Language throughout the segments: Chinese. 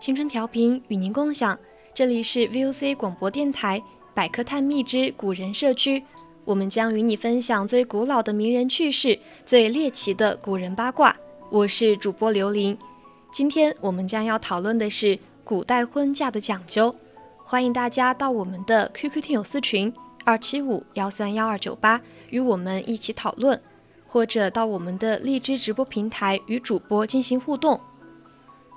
青春调频与您共享，这里是 VOC 广播电台百科探秘之古人社区，我们将与你分享最古老的名人趣事，最猎奇的古人八卦。我是主播刘琳，今天我们将要讨论的是古代婚嫁的讲究，欢迎大家到我们的 QQ 听友私群二七五幺三幺二九八与我们一起讨论，或者到我们的荔枝直播平台与主播进行互动。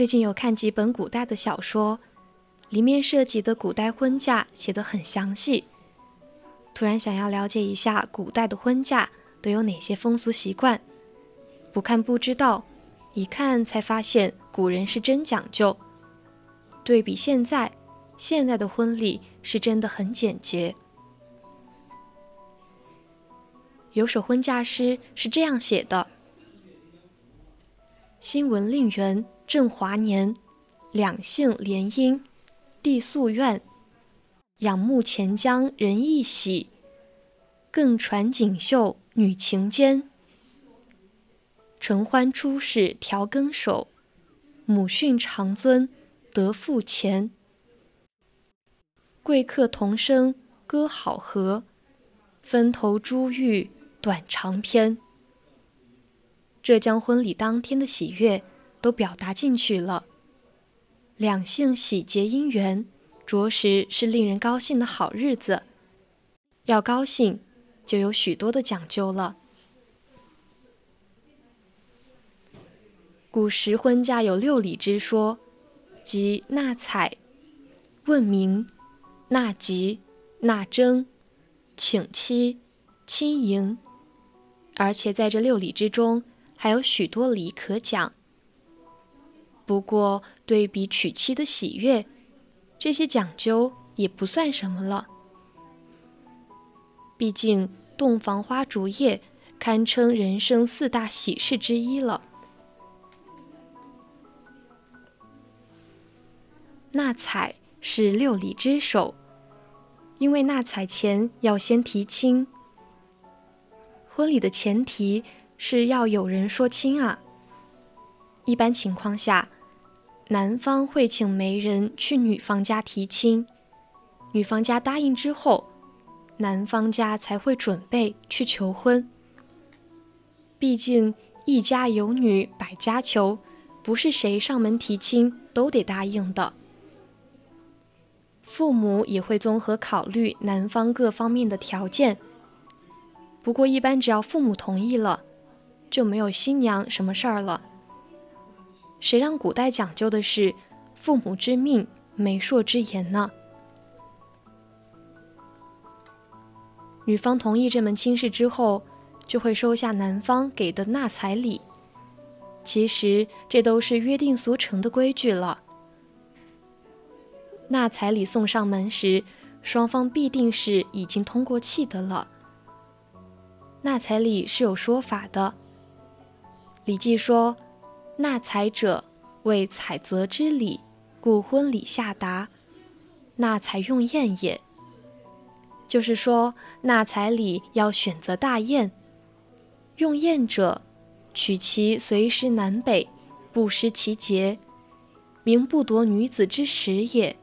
最近有看几本古代的小说，里面涉及的古代婚嫁写得很详细。突然想要了解一下古代的婚嫁都有哪些风俗习惯，不看不知道，一看才发现古人是真讲究。对比现在，现在的婚礼是真的很简洁。有首婚嫁诗是这样写的：“新闻令人。”正华年，两姓联姻，帝夙愿，仰慕钱江人亦喜，更传锦绣女情坚。承欢出使调羹手，母训长尊得父钱。贵客同声歌好和，分头珠玉短长篇。这将婚礼当天的喜悦。都表达进去了，两性喜结姻缘，着实是令人高兴的好日子。要高兴，就有许多的讲究了。古时婚嫁有六礼之说，即纳采、问名、纳吉、纳征、请妻、亲迎，而且在这六礼之中，还有许多礼可讲。不过，对比娶妻的喜悦，这些讲究也不算什么了。毕竟，洞房花烛夜堪称人生四大喜事之一了。纳采是六礼之首，因为纳采前要先提亲。婚礼的前提是要有人说亲啊。一般情况下，男方会请媒人去女方家提亲，女方家答应之后，男方家才会准备去求婚。毕竟一家有女百家求，不是谁上门提亲都得答应的。父母也会综合考虑男方各方面的条件。不过，一般只要父母同意了，就没有新娘什么事儿了。谁让古代讲究的是父母之命、媒妁之言呢？女方同意这门亲事之后，就会收下男方给的纳彩礼。其实，这都是约定俗成的规矩了。纳彩礼送上门时，双方必定是已经通过气的了。纳彩礼是有说法的，《礼记》说：“纳采者，为采择之礼，故婚礼下达。纳采用宴也。”就是说，纳彩礼要选择大宴。用宴者，取其随时南北，不失其节，名不夺女子之时也。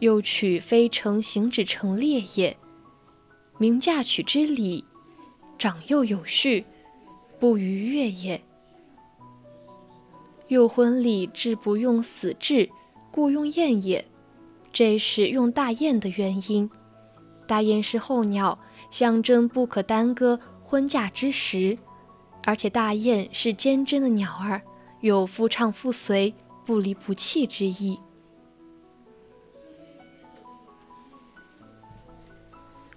又取非成行止成列也，名嫁娶之礼，长幼有序，不逾越也。又婚礼至不用死制，故用宴也。这是用大宴的原因。大宴是候鸟，象征不可耽搁婚嫁之时，而且大雁是坚贞的鸟儿，有夫唱妇随、不离不弃之意。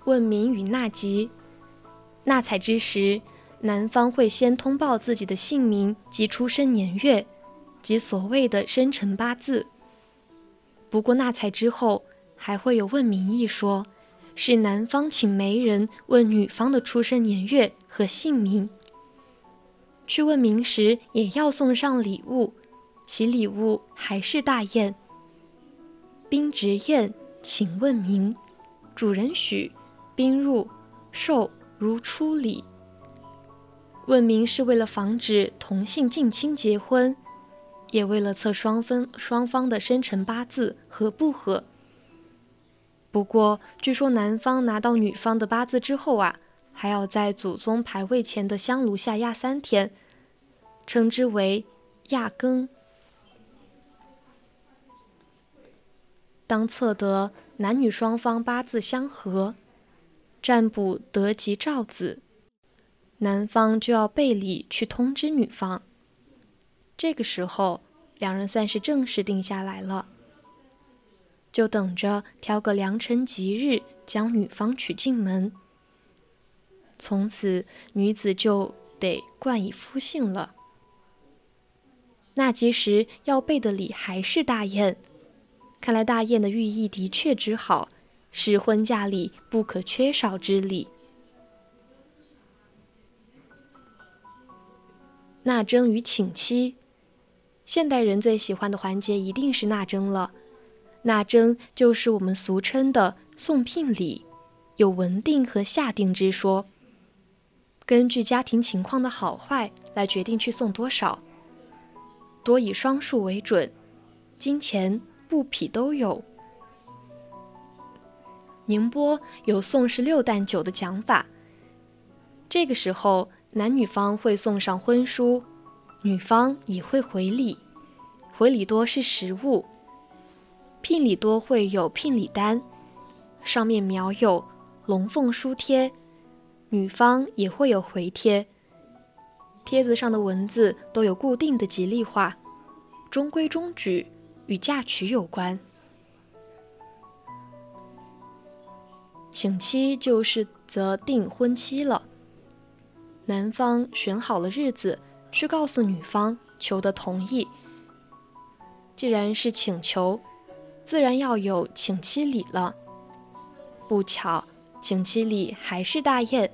问名与纳吉，纳采之时，男方会先通报自己的姓名及出生年月，即所谓的生辰八字。不过纳采之后还会有问名一说，是男方请媒人问女方的出生年月和姓名。去问名时也要送上礼物，其礼物还是大雁。宾执宴，请问名，主人许。宾入，寿如初礼。问名是为了防止同姓近亲结婚，也为了测双分双方的生辰八字合不合。不过，据说男方拿到女方的八字之后啊，还要在祖宗牌位前的香炉下压三天，称之为压庚。当测得男女双方八字相合。占卜得吉兆子，男方就要备礼去通知女方。这个时候，两人算是正式定下来了，就等着挑个良辰吉日将女方娶进门。从此，女子就得冠以夫姓了。纳吉时要备的礼还是大雁，看来大雁的寓意的确之好。是婚嫁礼不可缺少之礼。纳征与请妻，现代人最喜欢的环节一定是纳征了。纳征就是我们俗称的送聘礼，有文定和下定之说，根据家庭情况的好坏来决定去送多少，多以双数为准，金钱、布匹都有。宁波有送十六担酒的讲法。这个时候，男女方会送上婚书，女方也会回礼。回礼多是实物，聘礼多会有聘礼单，上面描有龙凤书贴，女方也会有回贴。帖子上的文字都有固定的吉利话，中规中矩，与嫁娶有关。请期就是择定婚期了，男方选好了日子，去告诉女方，求得同意。既然是请求，自然要有请期礼了。不巧，请期礼还是大宴。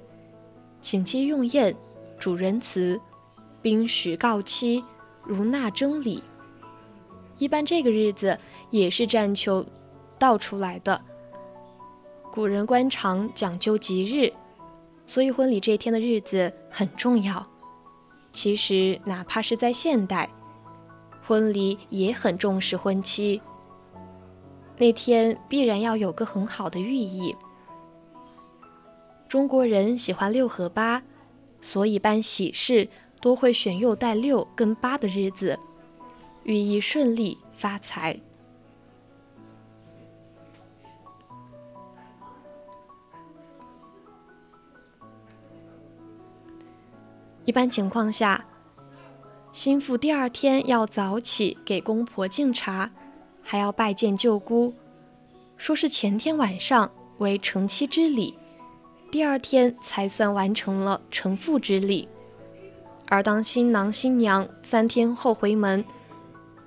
请期用宴，主人辞，宾许告期，如纳征礼。一般这个日子也是占求道出来的。古人官场讲究吉日，所以婚礼这天的日子很重要。其实哪怕是在现代，婚礼也很重视婚期。那天必然要有个很好的寓意。中国人喜欢六和八，所以办喜事多会选又带六跟八的日子，寓意顺利发财。一般情况下，新妇第二天要早起给公婆敬茶，还要拜见舅姑，说是前天晚上为成妻之礼。第二天才算完成了成父之礼，而当新郎新娘三天后回门，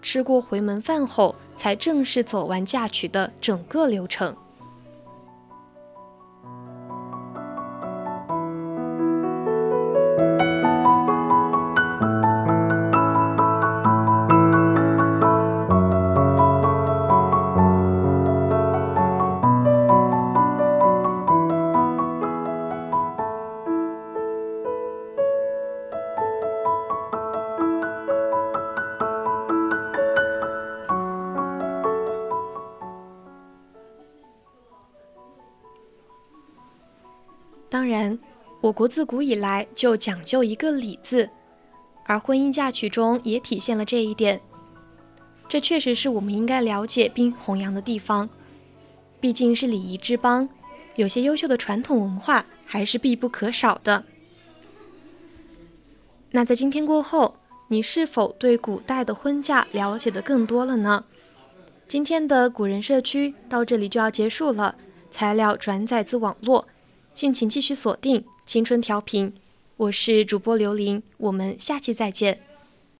吃过回门饭后，才正式走完嫁娶的整个流程。我国自古以来就讲究一个“礼”字，而婚姻嫁娶中也体现了这一点。这确实是我们应该了解并弘扬的地方。毕竟是礼仪之邦，有些优秀的传统文化还是必不可少的。那在今天过后，你是否对古代的婚嫁了解的更多了呢？今天的古人社区到这里就要结束了，材料转载自网络。敬请继续锁定青春调频，我是主播刘琳，我们下期再见。